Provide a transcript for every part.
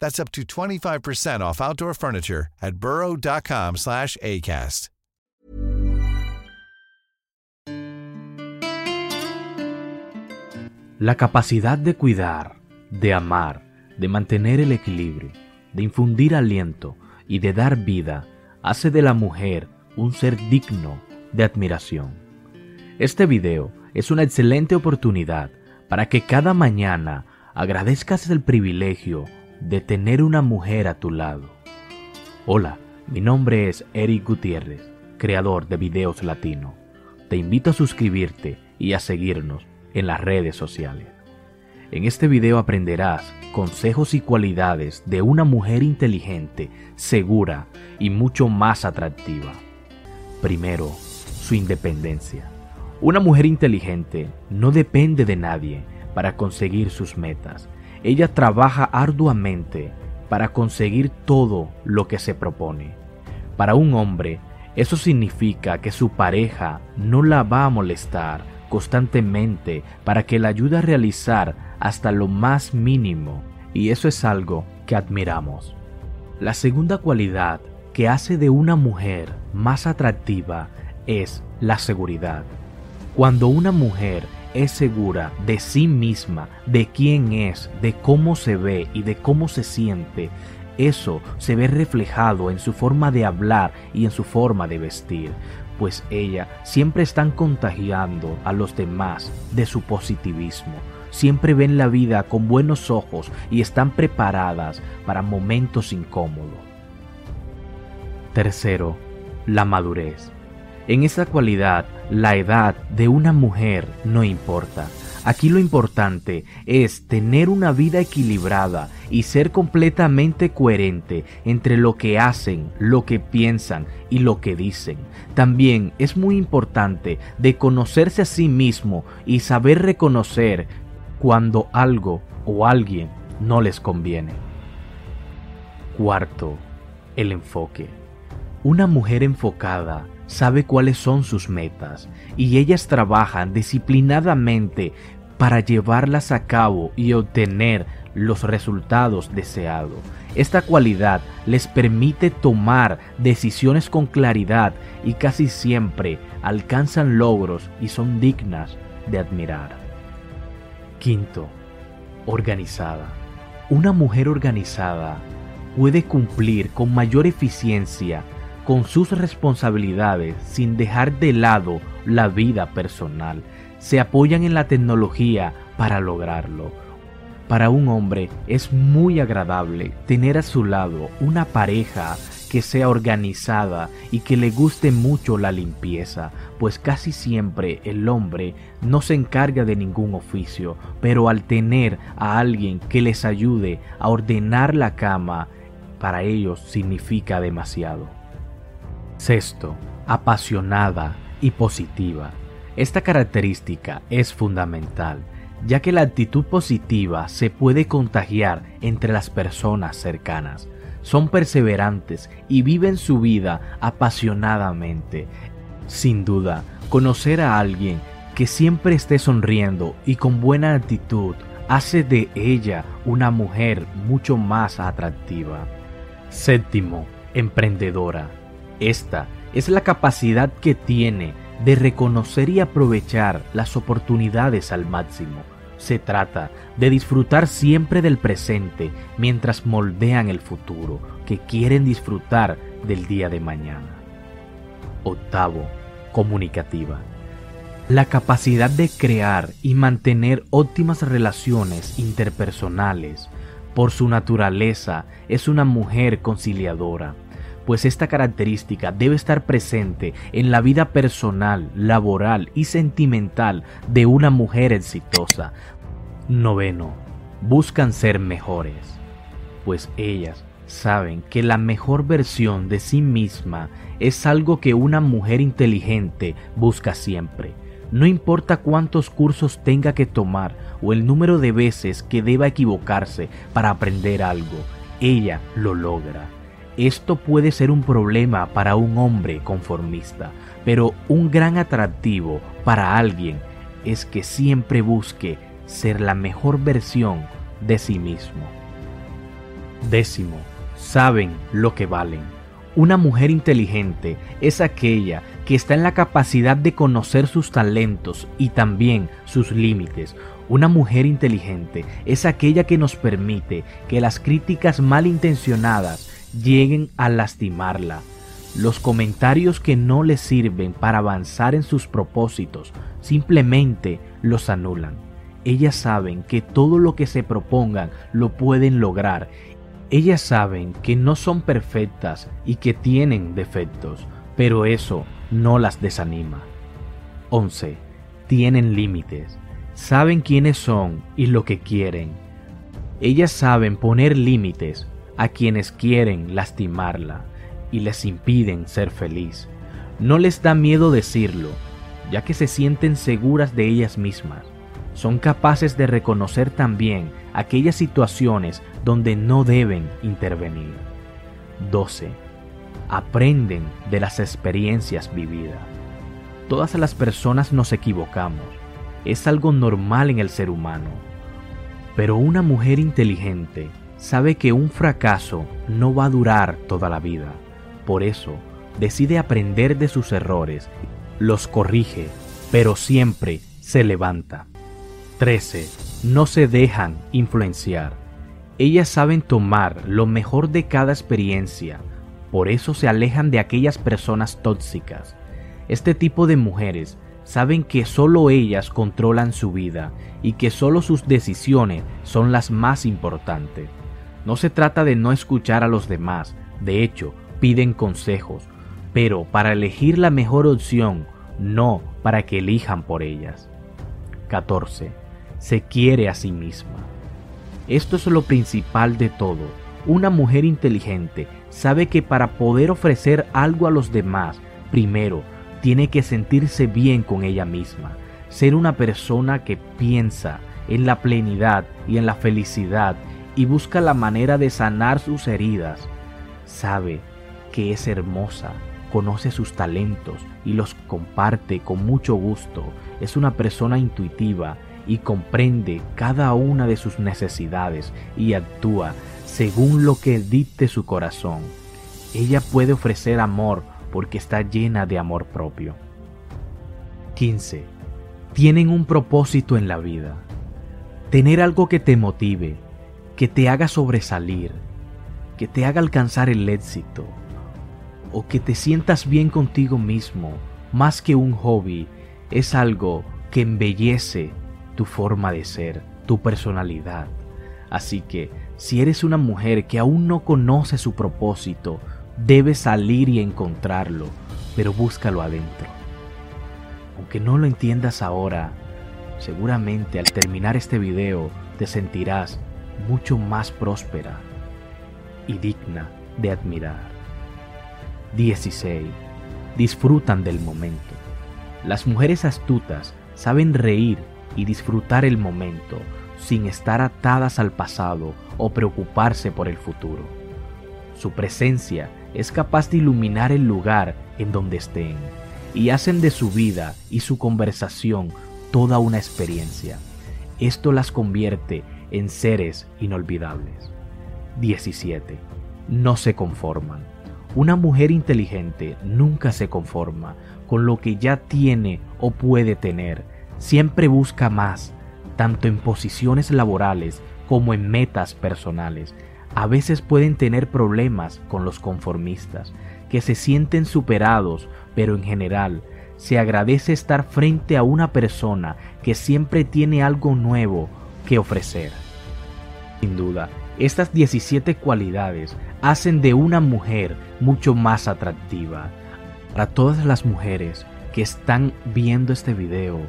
That's up to 25% off outdoor furniture at burrow.com slash ACAST. La capacidad de cuidar, de amar, de mantener el equilibrio, de infundir aliento y de dar vida hace de la mujer un ser digno de admiración. Este video es una excelente oportunidad para que cada mañana agradezcas el privilegio de tener una mujer a tu lado. Hola, mi nombre es Eric Gutiérrez, creador de Videos Latino. Te invito a suscribirte y a seguirnos en las redes sociales. En este video aprenderás consejos y cualidades de una mujer inteligente, segura y mucho más atractiva. Primero, su independencia. Una mujer inteligente no depende de nadie para conseguir sus metas. Ella trabaja arduamente para conseguir todo lo que se propone. Para un hombre, eso significa que su pareja no la va a molestar constantemente para que la ayude a realizar hasta lo más mínimo, y eso es algo que admiramos. La segunda cualidad que hace de una mujer más atractiva es la seguridad. Cuando una mujer es segura de sí misma, de quién es, de cómo se ve y de cómo se siente, eso se ve reflejado en su forma de hablar y en su forma de vestir, pues ella siempre están contagiando a los demás de su positivismo. Siempre ven la vida con buenos ojos y están preparadas para momentos incómodos. Tercero, la madurez. En esa cualidad, la edad de una mujer no importa. Aquí lo importante es tener una vida equilibrada y ser completamente coherente entre lo que hacen, lo que piensan y lo que dicen. También es muy importante de conocerse a sí mismo y saber reconocer cuando algo o alguien no les conviene. Cuarto, el enfoque. Una mujer enfocada sabe cuáles son sus metas y ellas trabajan disciplinadamente para llevarlas a cabo y obtener los resultados deseados. Esta cualidad les permite tomar decisiones con claridad y casi siempre alcanzan logros y son dignas de admirar. Quinto, organizada. Una mujer organizada puede cumplir con mayor eficiencia con sus responsabilidades sin dejar de lado la vida personal. Se apoyan en la tecnología para lograrlo. Para un hombre es muy agradable tener a su lado una pareja que sea organizada y que le guste mucho la limpieza, pues casi siempre el hombre no se encarga de ningún oficio, pero al tener a alguien que les ayude a ordenar la cama, para ellos significa demasiado. Sexto, apasionada y positiva. Esta característica es fundamental, ya que la actitud positiva se puede contagiar entre las personas cercanas. son perseverantes y viven su vida apasionadamente. Sin duda, conocer a alguien que siempre esté sonriendo y con buena actitud hace de ella una mujer mucho más atractiva. Séptimo, emprendedora. Esta es la capacidad que tiene de reconocer y aprovechar las oportunidades al máximo. Se trata de disfrutar siempre del presente mientras moldean el futuro que quieren disfrutar del día de mañana. Octavo, comunicativa. La capacidad de crear y mantener óptimas relaciones interpersonales. Por su naturaleza es una mujer conciliadora pues esta característica debe estar presente en la vida personal, laboral y sentimental de una mujer exitosa. Noveno, buscan ser mejores, pues ellas saben que la mejor versión de sí misma es algo que una mujer inteligente busca siempre. No importa cuántos cursos tenga que tomar o el número de veces que deba equivocarse para aprender algo, ella lo logra. Esto puede ser un problema para un hombre conformista, pero un gran atractivo para alguien es que siempre busque ser la mejor versión de sí mismo. Décimo, saben lo que valen. Una mujer inteligente es aquella que está en la capacidad de conocer sus talentos y también sus límites. Una mujer inteligente es aquella que nos permite que las críticas malintencionadas lleguen a lastimarla. Los comentarios que no le sirven para avanzar en sus propósitos simplemente los anulan. Ellas saben que todo lo que se propongan lo pueden lograr. Ellas saben que no son perfectas y que tienen defectos, pero eso no las desanima. 11. Tienen límites. Saben quiénes son y lo que quieren. Ellas saben poner límites a quienes quieren lastimarla y les impiden ser feliz. No les da miedo decirlo, ya que se sienten seguras de ellas mismas. Son capaces de reconocer también aquellas situaciones donde no deben intervenir. 12. Aprenden de las experiencias vividas. Todas las personas nos equivocamos. Es algo normal en el ser humano. Pero una mujer inteligente sabe que un fracaso no va a durar toda la vida. Por eso, decide aprender de sus errores, los corrige, pero siempre se levanta. 13. No se dejan influenciar. Ellas saben tomar lo mejor de cada experiencia, por eso se alejan de aquellas personas tóxicas. Este tipo de mujeres saben que solo ellas controlan su vida y que solo sus decisiones son las más importantes. No se trata de no escuchar a los demás, de hecho, piden consejos, pero para elegir la mejor opción, no para que elijan por ellas. 14. Se quiere a sí misma. Esto es lo principal de todo. Una mujer inteligente sabe que para poder ofrecer algo a los demás, primero tiene que sentirse bien con ella misma, ser una persona que piensa en la plenidad y en la felicidad y busca la manera de sanar sus heridas. Sabe que es hermosa, conoce sus talentos y los comparte con mucho gusto. Es una persona intuitiva y comprende cada una de sus necesidades y actúa según lo que dicte su corazón. Ella puede ofrecer amor porque está llena de amor propio. 15. Tienen un propósito en la vida. Tener algo que te motive, que te haga sobresalir, que te haga alcanzar el éxito, o que te sientas bien contigo mismo, más que un hobby, es algo que embellece tu forma de ser, tu personalidad. Así que, si eres una mujer que aún no conoce su propósito, debes salir y encontrarlo, pero búscalo adentro. Aunque no lo entiendas ahora, seguramente al terminar este video te sentirás mucho más próspera y digna de admirar. 16. Disfrutan del momento. Las mujeres astutas saben reír y disfrutar el momento sin estar atadas al pasado o preocuparse por el futuro. Su presencia es capaz de iluminar el lugar en donde estén y hacen de su vida y su conversación toda una experiencia. Esto las convierte en seres inolvidables. 17. No se conforman. Una mujer inteligente nunca se conforma con lo que ya tiene o puede tener. Siempre busca más, tanto en posiciones laborales como en metas personales. A veces pueden tener problemas con los conformistas, que se sienten superados, pero en general se agradece estar frente a una persona que siempre tiene algo nuevo que ofrecer. Sin duda, estas 17 cualidades hacen de una mujer mucho más atractiva. Para todas las mujeres que están viendo este video,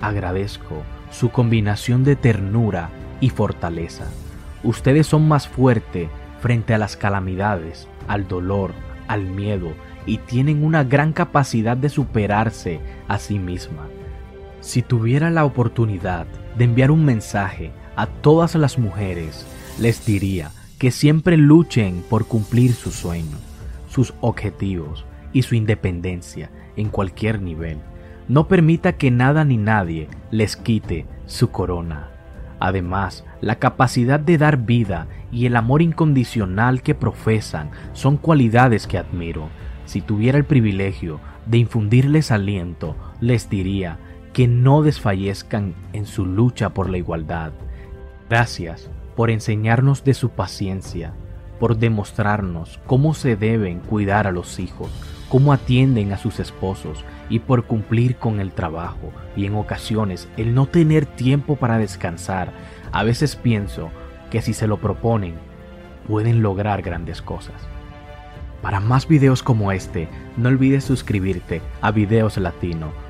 agradezco su combinación de ternura y fortaleza. Ustedes son más fuertes frente a las calamidades, al dolor, al miedo y tienen una gran capacidad de superarse a sí misma. Si tuviera la oportunidad de enviar un mensaje a todas las mujeres, les diría que siempre luchen por cumplir sus sueños, sus objetivos y su independencia en cualquier nivel. No permita que nada ni nadie les quite su corona. Además, la capacidad de dar vida y el amor incondicional que profesan son cualidades que admiro. Si tuviera el privilegio de infundirles aliento, les diría que no desfallezcan en su lucha por la igualdad. Gracias por enseñarnos de su paciencia, por demostrarnos cómo se deben cuidar a los hijos, cómo atienden a sus esposos y por cumplir con el trabajo y en ocasiones el no tener tiempo para descansar. A veces pienso que si se lo proponen, pueden lograr grandes cosas. Para más videos como este, no olvides suscribirte a Videos Latino